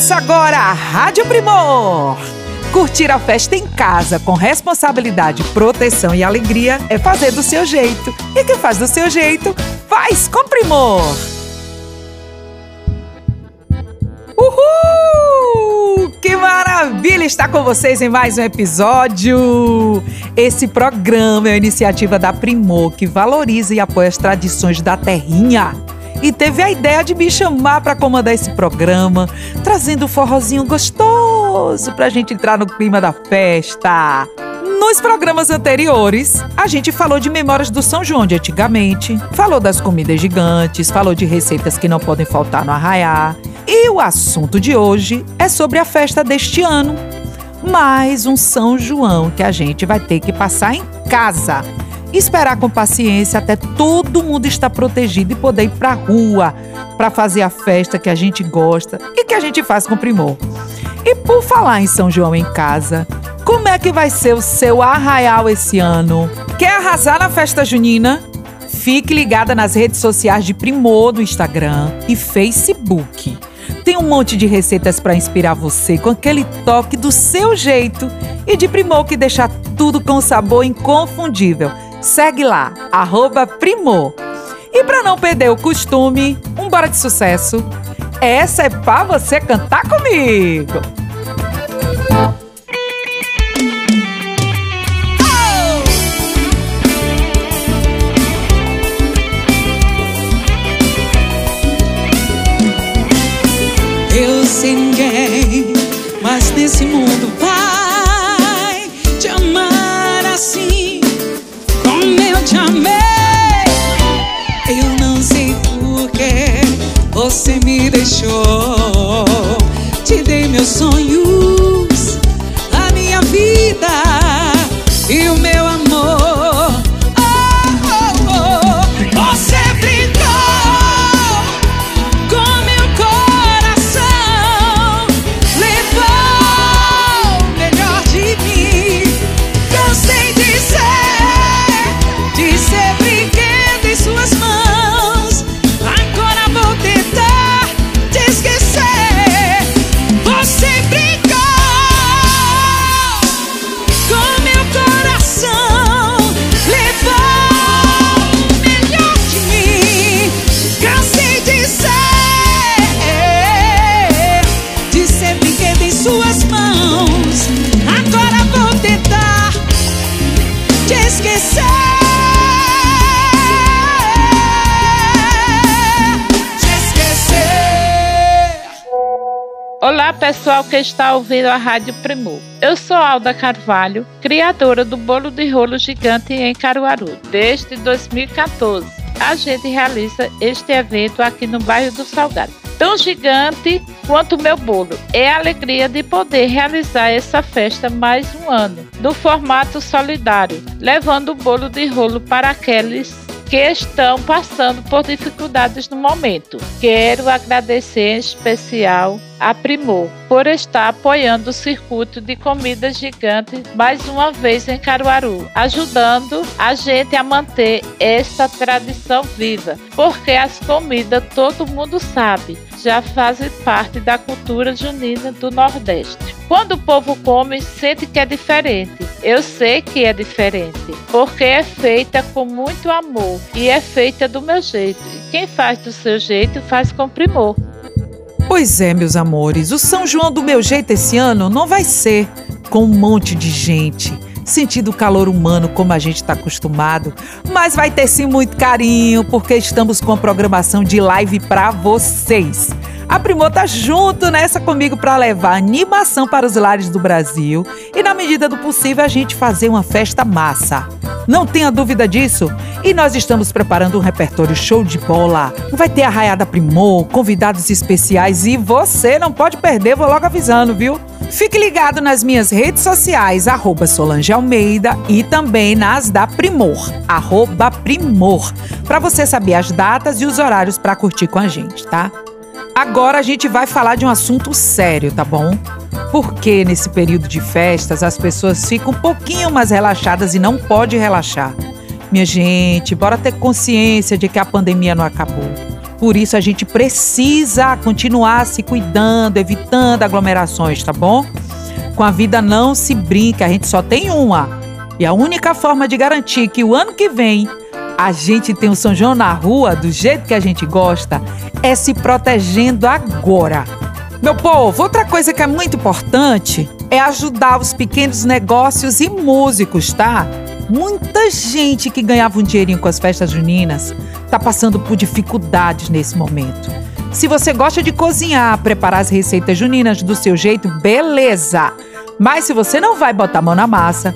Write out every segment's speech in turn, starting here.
Começa agora a Rádio Primor. Curtir a festa em casa com responsabilidade, proteção e alegria é fazer do seu jeito. E quem faz do seu jeito, faz com primor. Uhul! Que maravilha estar com vocês em mais um episódio! Esse programa é a iniciativa da Primor que valoriza e apoia as tradições da terrinha e teve a ideia de me chamar para comandar esse programa, trazendo um forrozinho gostoso para a gente entrar no clima da festa. Nos programas anteriores, a gente falou de memórias do São João de antigamente, falou das comidas gigantes, falou de receitas que não podem faltar no arraiá. E o assunto de hoje é sobre a festa deste ano. Mais um São João que a gente vai ter que passar em casa esperar com paciência até todo mundo estar protegido e poder ir para rua para fazer a festa que a gente gosta e que a gente faz com primor. E por falar em São João em casa, como é que vai ser o seu arraial esse ano? Quer arrasar na festa junina? Fique ligada nas redes sociais de Primor do Instagram e Facebook. Tem um monte de receitas para inspirar você com aquele toque do seu jeito e de Primor que deixa tudo com sabor inconfundível. Segue lá, arroba Primor. E para não perder o costume, um bora de sucesso. Essa é pra você cantar comigo. Deixou. Te dei meus sonhos, pessoal que está ouvindo a Rádio Primor. Eu sou Alda Carvalho, criadora do Bolo de Rolo Gigante em Caruaru. Desde 2014, a gente realiza este evento aqui no bairro do Salgado. Tão gigante quanto o meu bolo. É a alegria de poder realizar essa festa mais um ano, no formato solidário, levando o bolo de rolo para aqueles que estão passando por dificuldades no momento. Quero agradecer em especial a Primor por estar apoiando o circuito de comidas gigante mais uma vez em Caruaru, ajudando a gente a manter essa tradição viva, porque as comidas todo mundo sabe, já fazem parte da cultura junina do Nordeste. Quando o povo come, sente que é diferente. Eu sei que é diferente, porque é feita com muito amor e é feita do meu jeito. E quem faz do seu jeito faz com primor. Pois é, meus amores, o São João do meu jeito esse ano não vai ser com um monte de gente, sentindo o calor humano como a gente está acostumado, mas vai ter sim muito carinho, porque estamos com a programação de live para vocês. A Primor tá junto nessa comigo para levar animação para os lares do Brasil e, na medida do possível, a gente fazer uma festa massa. Não tenha dúvida disso. E nós estamos preparando um repertório show de bola. Vai ter arraiada Primor, convidados especiais e você não pode perder, vou logo avisando, viu? Fique ligado nas minhas redes sociais, arroba Solange Almeida e também nas da Primor, arroba Primor, para você saber as datas e os horários para curtir com a gente, tá? Agora a gente vai falar de um assunto sério, tá bom? Porque nesse período de festas as pessoas ficam um pouquinho mais relaxadas e não pode relaxar. Minha gente, bora ter consciência de que a pandemia não acabou. Por isso a gente precisa continuar se cuidando, evitando aglomerações, tá bom? Com a vida não se brinca, a gente só tem uma. E a única forma de garantir que o ano que vem a gente tem o São João na rua do jeito que a gente gosta é se protegendo agora. Meu povo, outra coisa que é muito importante é ajudar os pequenos negócios e músicos, tá? Muita gente que ganhava um dinheirinho com as festas juninas tá passando por dificuldades nesse momento. Se você gosta de cozinhar, preparar as receitas juninas do seu jeito, beleza! Mas se você não vai botar a mão na massa,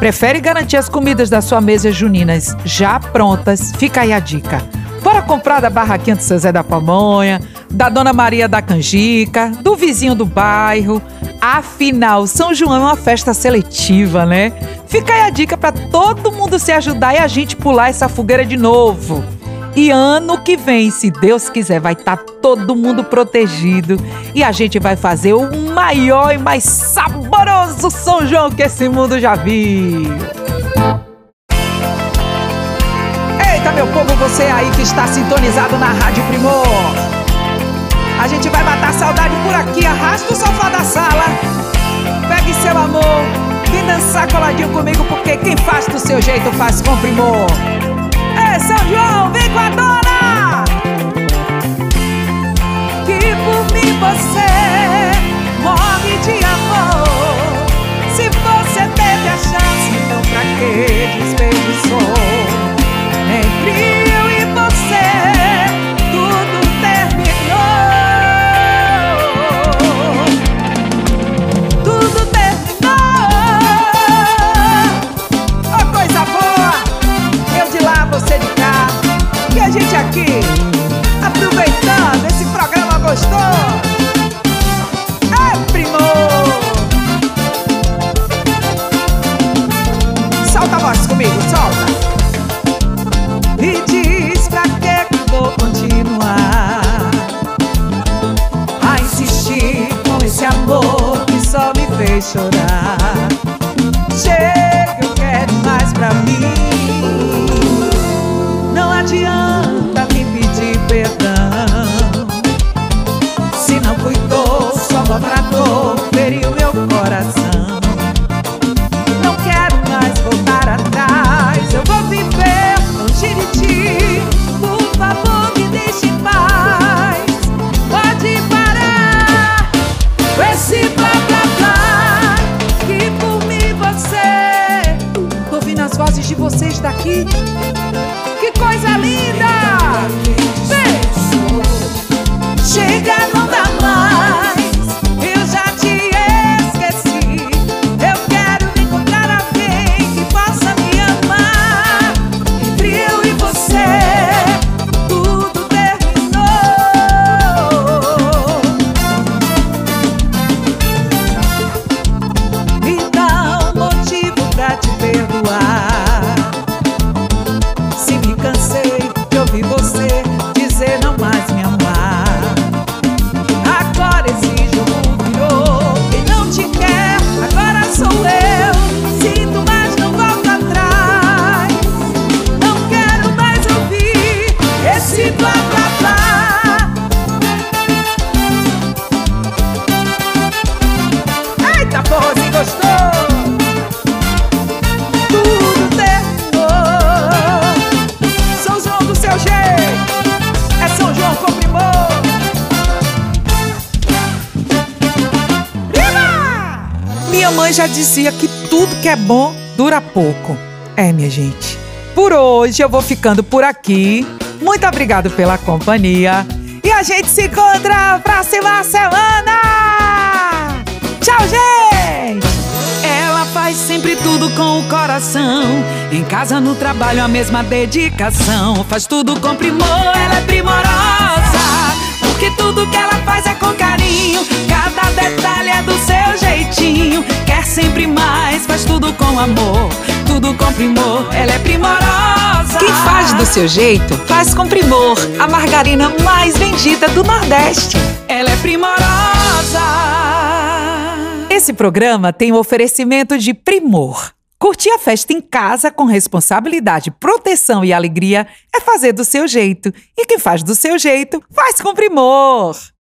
prefere garantir as comidas da sua mesa juninas já prontas, fica aí a dica. Bora comprar da barraquinha do seu Zé da Pamonha, da Dona Maria da Canjica, do vizinho do bairro. Afinal, São João é uma festa seletiva, né? Fica aí a dica para todo mundo se ajudar e a gente pular essa fogueira de novo. E ano que vem, se Deus quiser, vai estar tá todo mundo protegido e a gente vai fazer o maior e mais saboroso São João que esse mundo já viu. Eita, meu povo, você aí que está sintonizado na Rádio Primor. A gente vai matar saudade por aqui, arrasta o sofá da sala. Pegue seu amor, vem dançar coladinho comigo, porque quem faz do seu jeito faz com primor. É São João, vem com a dona! Que por mim você Minha mãe já dizia que tudo que é bom dura pouco. É, minha gente. Por hoje eu vou ficando por aqui. Muito obrigado pela companhia. E a gente se encontra na próxima semana! Tchau, gente! Ela faz sempre tudo com o coração. Em casa, no trabalho, a mesma dedicação. Faz tudo com primor, ela é primorosa. Porque tudo que ela faz é com carinho. Cada detalhe é do seu jeitinho. Quer sempre mais, faz tudo com amor. Tudo com primor, ela é primorosa. Quem faz do seu jeito, faz com primor. A margarina mais vendida do Nordeste. Ela é primorosa. Esse programa tem o oferecimento de Primor, Curtir a festa em casa com responsabilidade, proteção e alegria é fazer do seu jeito. E quem faz do seu jeito, faz com primor.